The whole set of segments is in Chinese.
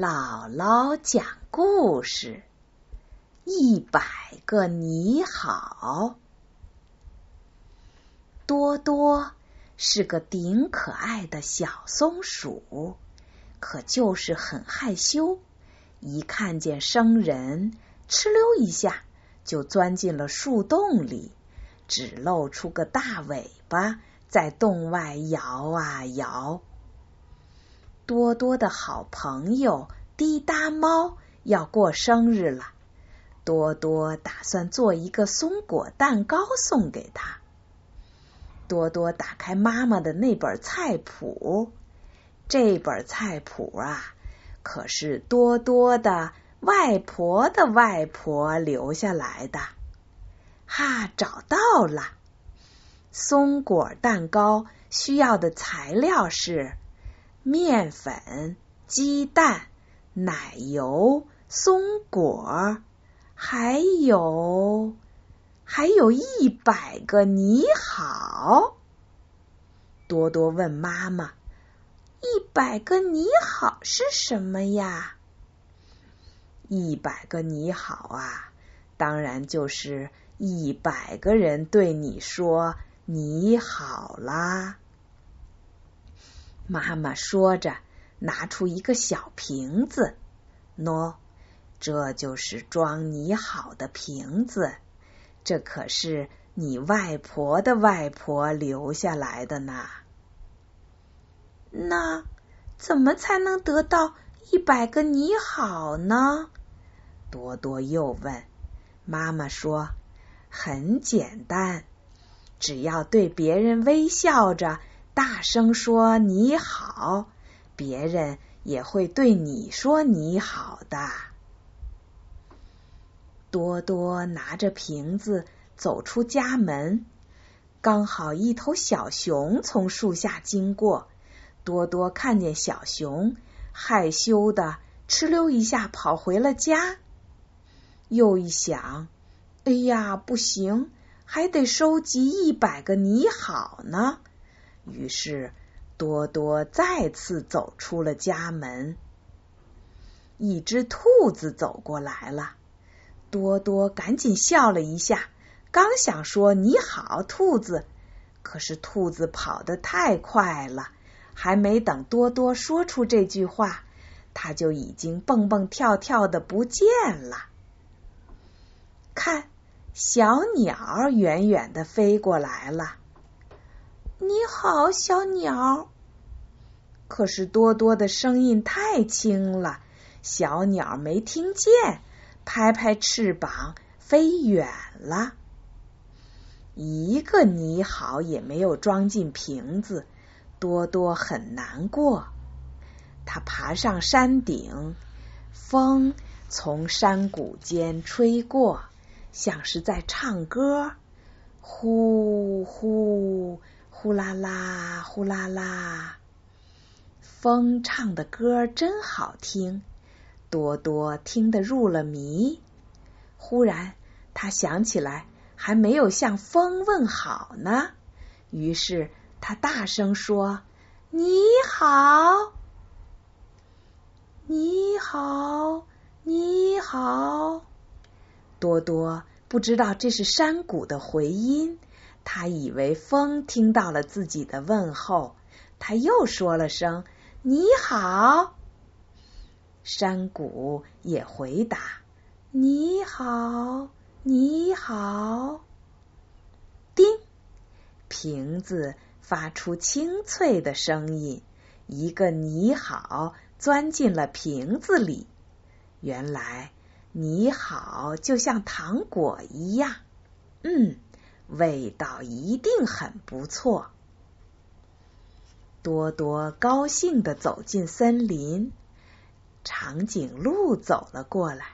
姥姥讲故事：一百个你好。多多是个顶可爱的小松鼠，可就是很害羞，一看见生人，哧溜一下就钻进了树洞里，只露出个大尾巴，在洞外摇啊摇。多多的好朋友滴答猫要过生日了，多多打算做一个松果蛋糕送给他。多多打开妈妈的那本菜谱，这本菜谱啊，可是多多的外婆的外婆留下来的。哈，找到了！松果蛋糕需要的材料是。面粉、鸡蛋、奶油、松果，还有还有一百个你好。多多问妈妈：“一百个你好是什么呀？”一百个你好啊，当然就是一百个人对你说你好啦。妈妈说着，拿出一个小瓶子，喏，这就是装你好的瓶子。这可是你外婆的外婆留下来的呢。那怎么才能得到一百个你好呢？多多又问。妈妈说：“很简单，只要对别人微笑着。”大声说你好，别人也会对你说你好的。多多拿着瓶子走出家门，刚好一头小熊从树下经过。多多看见小熊，害羞的哧溜一下跑回了家。又一想，哎呀，不行，还得收集一百个你好呢。于是，多多再次走出了家门。一只兔子走过来了，多多赶紧笑了一下，刚想说“你好，兔子”，可是兔子跑得太快了，还没等多多说出这句话，它就已经蹦蹦跳跳的不见了。看，小鸟远远的飞过来了。你好，小鸟。可是多多的声音太轻了，小鸟没听见，拍拍翅膀飞远了。一个你好也没有装进瓶子，多多很难过。他爬上山顶，风从山谷间吹过，像是在唱歌，呼呼。呼啦啦，呼啦啦，风唱的歌真好听，多多听得入了迷。忽然，他想起来还没有向风问好呢，于是他大声说：“你好，你好，你好。”多多不知道这是山谷的回音。他以为风听到了自己的问候，他又说了声“你好”，山谷也回答“你好，你好”。叮，瓶子发出清脆的声音，一个“你好”钻进了瓶子里。原来“你好”就像糖果一样，嗯。味道一定很不错。多多高兴的走进森林，长颈鹿走了过来。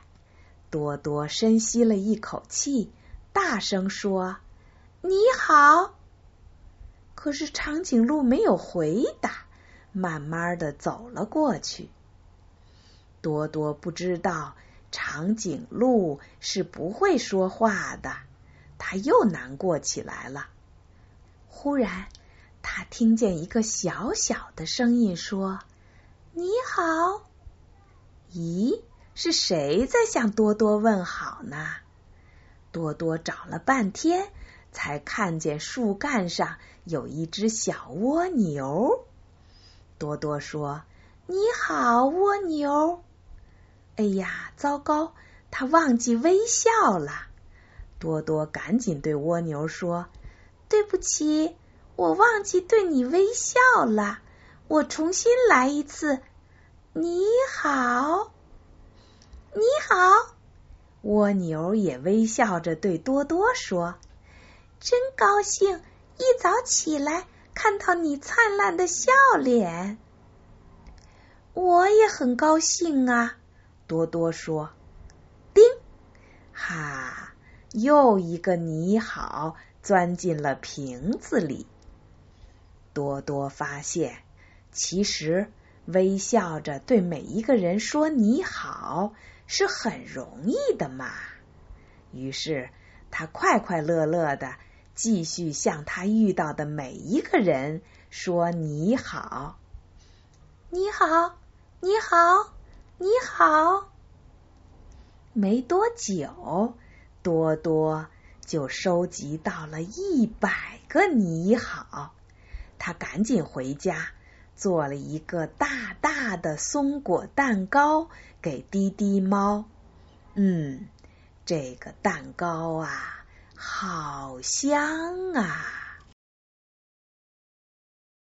多多深吸了一口气，大声说：“你好。”可是长颈鹿没有回答，慢慢的走了过去。多多不知道长颈鹿是不会说话的。他又难过起来了。忽然，他听见一个小小的声音说：“你好。”咦，是谁在向多多问好呢？多多找了半天，才看见树干上有一只小蜗牛。多多说：“你好，蜗牛。”哎呀，糟糕，他忘记微笑了。多多赶紧对蜗牛说：“对不起，我忘记对你微笑了。我重新来一次。你好，你好。”蜗牛也微笑着对多多说：“真高兴，一早起来看到你灿烂的笑脸。”我也很高兴啊。多多说：“叮，哈，又一个你好钻进了瓶子里。”多多发现，其实微笑着对每一个人说你好是很容易的嘛。于是他快快乐乐的继续向他遇到的每一个人说你好，你好，你好。你好，没多久，多多就收集到了一百个你好。他赶紧回家做了一个大大的松果蛋糕给滴滴猫。嗯，这个蛋糕啊，好香啊！